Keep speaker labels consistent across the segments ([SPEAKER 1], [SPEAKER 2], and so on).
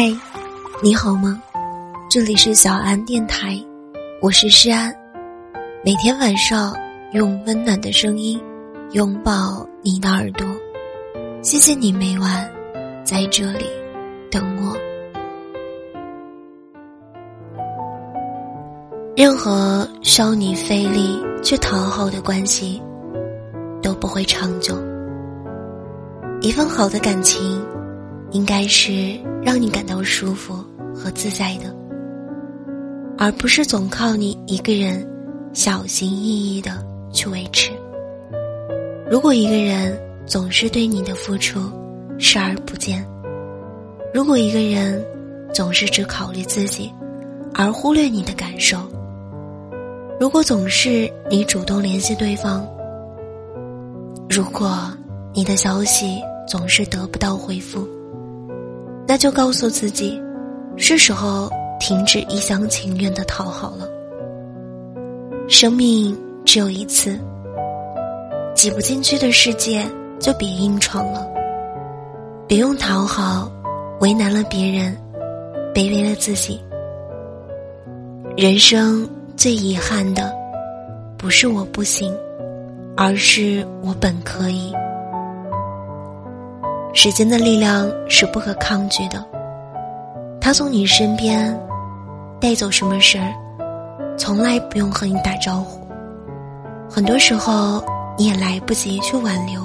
[SPEAKER 1] 嗨，你好吗？这里是小安电台，我是诗安。每天晚上用温暖的声音拥抱你的耳朵，谢谢你每晚在这里等我。任何需要你费力去讨好的关系都不会长久。一份好的感情。应该是让你感到舒服和自在的，而不是总靠你一个人小心翼翼的去维持。如果一个人总是对你的付出视而不见，如果一个人总是只考虑自己而忽略你的感受，如果总是你主动联系对方，如果你的消息总是得不到回复。那就告诉自己，是时候停止一厢情愿的讨好了。生命只有一次，挤不进去的世界就别硬闯了。别用讨好为难了别人，卑微了自己。人生最遗憾的，不是我不行，而是我本可以。时间的力量是不可抗拒的，他从你身边带走什么事儿，从来不用和你打招呼。很多时候你也来不及去挽留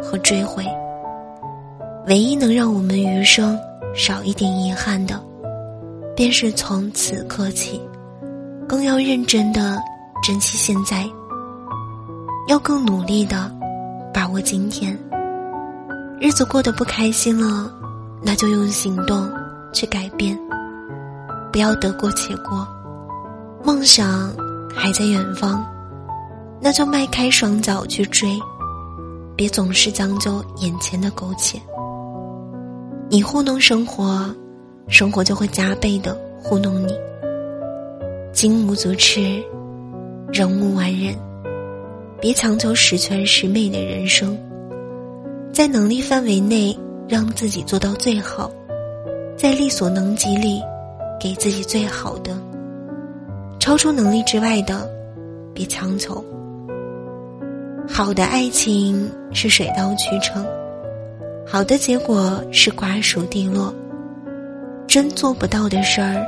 [SPEAKER 1] 和追回。唯一能让我们余生少一点遗憾的，便是从此刻起，更要认真的珍惜现在，要更努力的把握今天。日子过得不开心了，那就用行动去改变，不要得过且过。梦想还在远方，那就迈开双脚去追，别总是将就眼前的苟且。你糊弄生活，生活就会加倍的糊弄你。金无足赤，人无完人，别强求十全十美的人生。在能力范围内，让自己做到最好；在力所能及里，给自己最好的。超出能力之外的，别强求。好的爱情是水到渠成，好的结果是瓜熟蒂落。真做不到的事儿，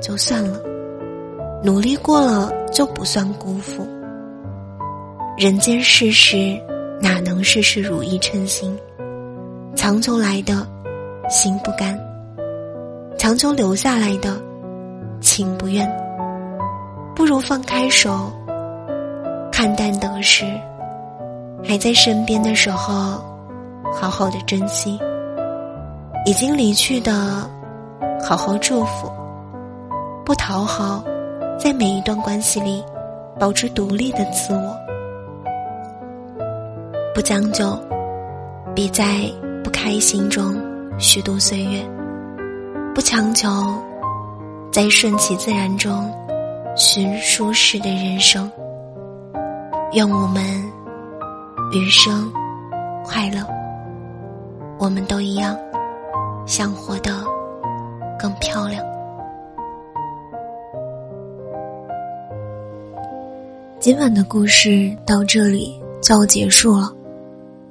[SPEAKER 1] 就算了；努力过了，就不算辜负。人间世事。哪能事事如意称心？强求来的，心不甘；强求留下来的，情不愿。不如放开手，看淡得失。还在身边的时候，好好的珍惜；已经离去的，好好祝福。不讨好，在每一段关系里，保持独立的自我。不将就，别在不开心中虚度岁月；不强求，在顺其自然中寻舒适的人生。愿我们余生快乐。我们都一样，想活得更漂亮。今晚的故事到这里就要结束了。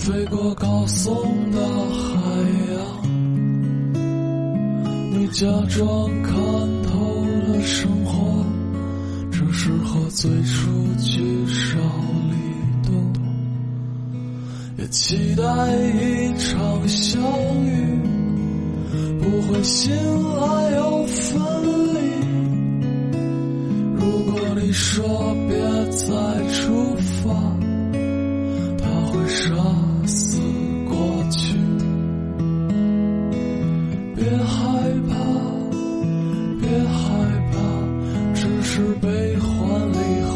[SPEAKER 2] 飞过高耸的海洋。你假装看透了生活，只是和最初聚少离多。也期待一场相遇，不会醒来又分离。如果你说别再出发，他会杀别害怕，别害怕，只是悲欢离合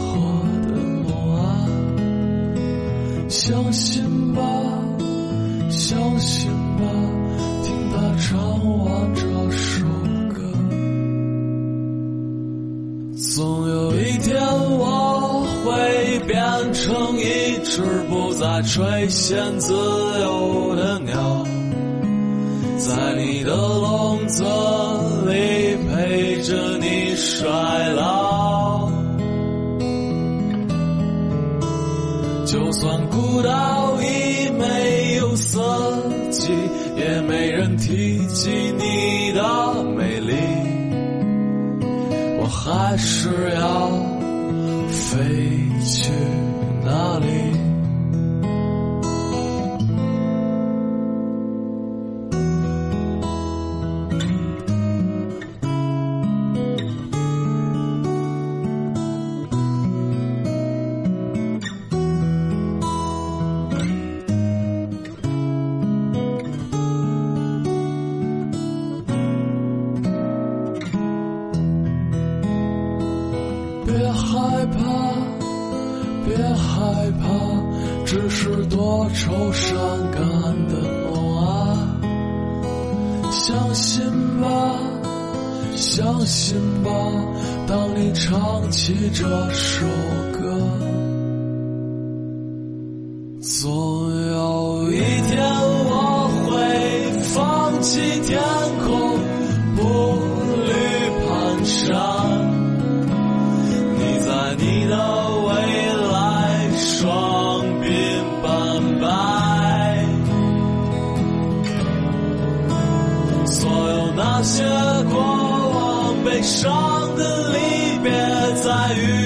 [SPEAKER 2] 的梦啊！相信吧，相信吧，听他唱完这首歌，总有一天我会变成一只不再垂涎自由的鸟。在你的笼子里陪着你衰老，就算孤岛已没有四季，也没人提及你的美丽，我还是要飞去哪里？怕，只是多愁善感的梦啊！相信吧，相信吧，当你唱起这首歌，总有一天我会放弃天那些过往悲伤的离别，在雨